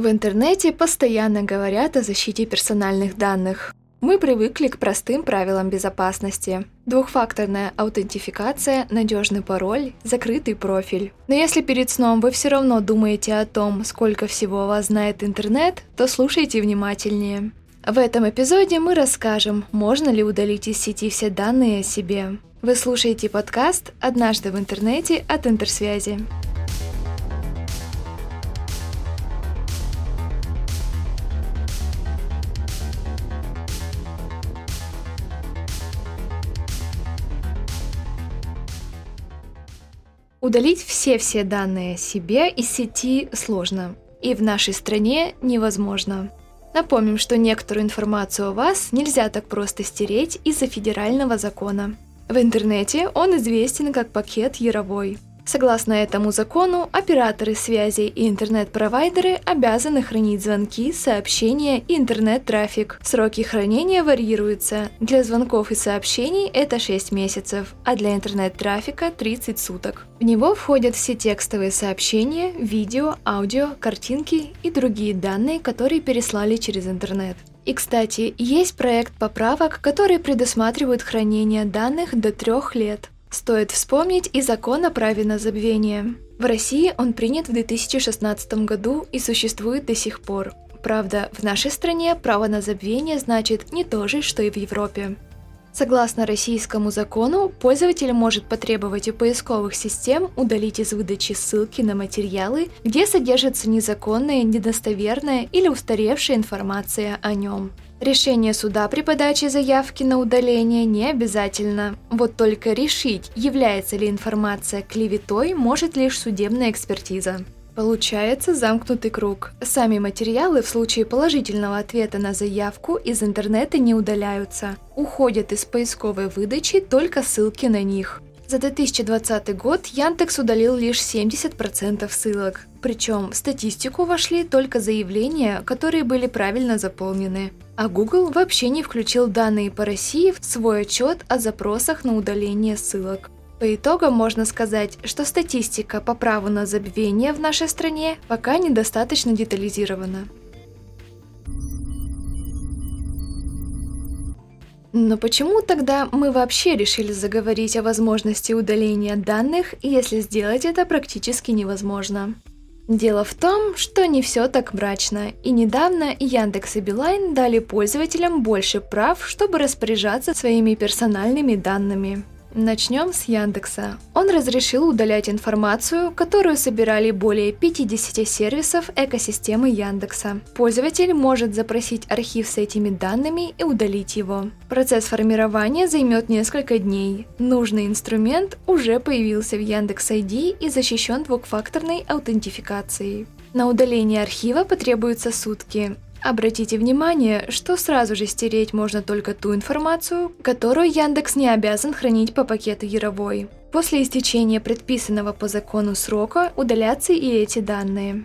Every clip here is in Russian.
В интернете постоянно говорят о защите персональных данных. Мы привыкли к простым правилам безопасности. Двухфакторная аутентификация, надежный пароль, закрытый профиль. Но если перед сном вы все равно думаете о том, сколько всего вас знает интернет, то слушайте внимательнее. В этом эпизоде мы расскажем, можно ли удалить из сети все данные о себе. Вы слушаете подкаст «Однажды в интернете» от Интерсвязи. Удалить все-все данные себе из сети сложно, и в нашей стране невозможно. Напомним, что некоторую информацию о вас нельзя так просто стереть из-за федерального закона. В интернете он известен как пакет Яровой – Согласно этому закону, операторы связи и интернет-провайдеры обязаны хранить звонки, сообщения и интернет-трафик. Сроки хранения варьируются. Для звонков и сообщений это 6 месяцев, а для интернет-трафика 30 суток. В него входят все текстовые сообщения, видео, аудио, картинки и другие данные, которые переслали через интернет. И, кстати, есть проект поправок, которые предусматривают хранение данных до трех лет. Стоит вспомнить и закон о праве на забвение. В России он принят в 2016 году и существует до сих пор. Правда, в нашей стране право на забвение значит не то же, что и в Европе. Согласно российскому закону, пользователь может потребовать у поисковых систем удалить из выдачи ссылки на материалы, где содержится незаконная, недостоверная или устаревшая информация о нем. Решение суда при подаче заявки на удаление не обязательно. Вот только решить, является ли информация клеветой, может лишь судебная экспертиза. Получается замкнутый круг. Сами материалы в случае положительного ответа на заявку из интернета не удаляются. Уходят из поисковой выдачи только ссылки на них. За 2020 год Яндекс удалил лишь 70% ссылок. Причем в статистику вошли только заявления, которые были правильно заполнены. А Google вообще не включил данные по России в свой отчет о запросах на удаление ссылок. По итогам можно сказать, что статистика по праву на забвение в нашей стране пока недостаточно детализирована. Но почему тогда мы вообще решили заговорить о возможности удаления данных, если сделать это практически невозможно? Дело в том, что не все так мрачно, и недавно Яндекс и Билайн дали пользователям больше прав, чтобы распоряжаться своими персональными данными. Начнем с Яндекса. Он разрешил удалять информацию, которую собирали более 50 сервисов экосистемы Яндекса. Пользователь может запросить архив с этими данными и удалить его. Процесс формирования займет несколько дней. Нужный инструмент уже появился в Яндекс ID и защищен двухфакторной аутентификацией. На удаление архива потребуются сутки. Обратите внимание, что сразу же стереть можно только ту информацию, которую Яндекс не обязан хранить по пакету Яровой. После истечения предписанного по закону срока удалятся и эти данные.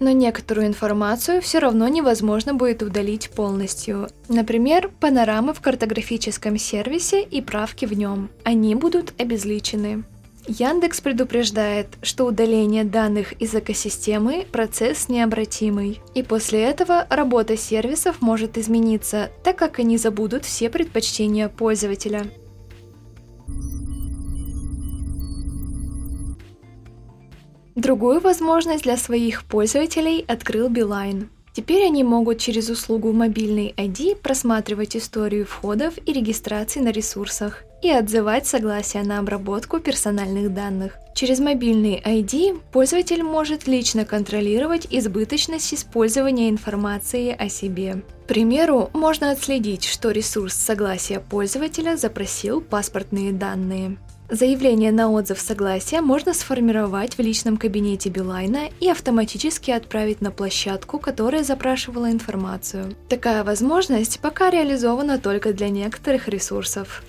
Но некоторую информацию все равно невозможно будет удалить полностью. Например, панорамы в картографическом сервисе и правки в нем. Они будут обезличены. Яндекс предупреждает, что удаление данных из экосистемы – процесс необратимый. И после этого работа сервисов может измениться, так как они забудут все предпочтения пользователя. Другую возможность для своих пользователей открыл Beeline. Теперь они могут через услугу мобильный ID просматривать историю входов и регистрации на ресурсах и отзывать согласие на обработку персональных данных. Через мобильный ID пользователь может лично контролировать избыточность использования информации о себе. К примеру, можно отследить, что ресурс согласия пользователя запросил паспортные данные. Заявление на отзыв согласия можно сформировать в личном кабинете Билайна и автоматически отправить на площадку, которая запрашивала информацию. Такая возможность пока реализована только для некоторых ресурсов.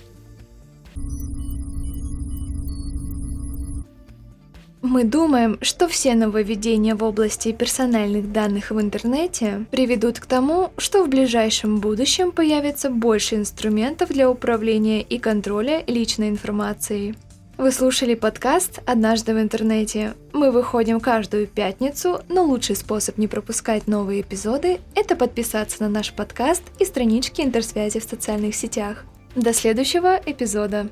Мы думаем, что все нововведения в области персональных данных в интернете приведут к тому, что в ближайшем будущем появится больше инструментов для управления и контроля личной информацией. Вы слушали подкаст «Однажды в интернете». Мы выходим каждую пятницу, но лучший способ не пропускать новые эпизоды – это подписаться на наш подкаст и странички интерсвязи в социальных сетях. До следующего эпизода!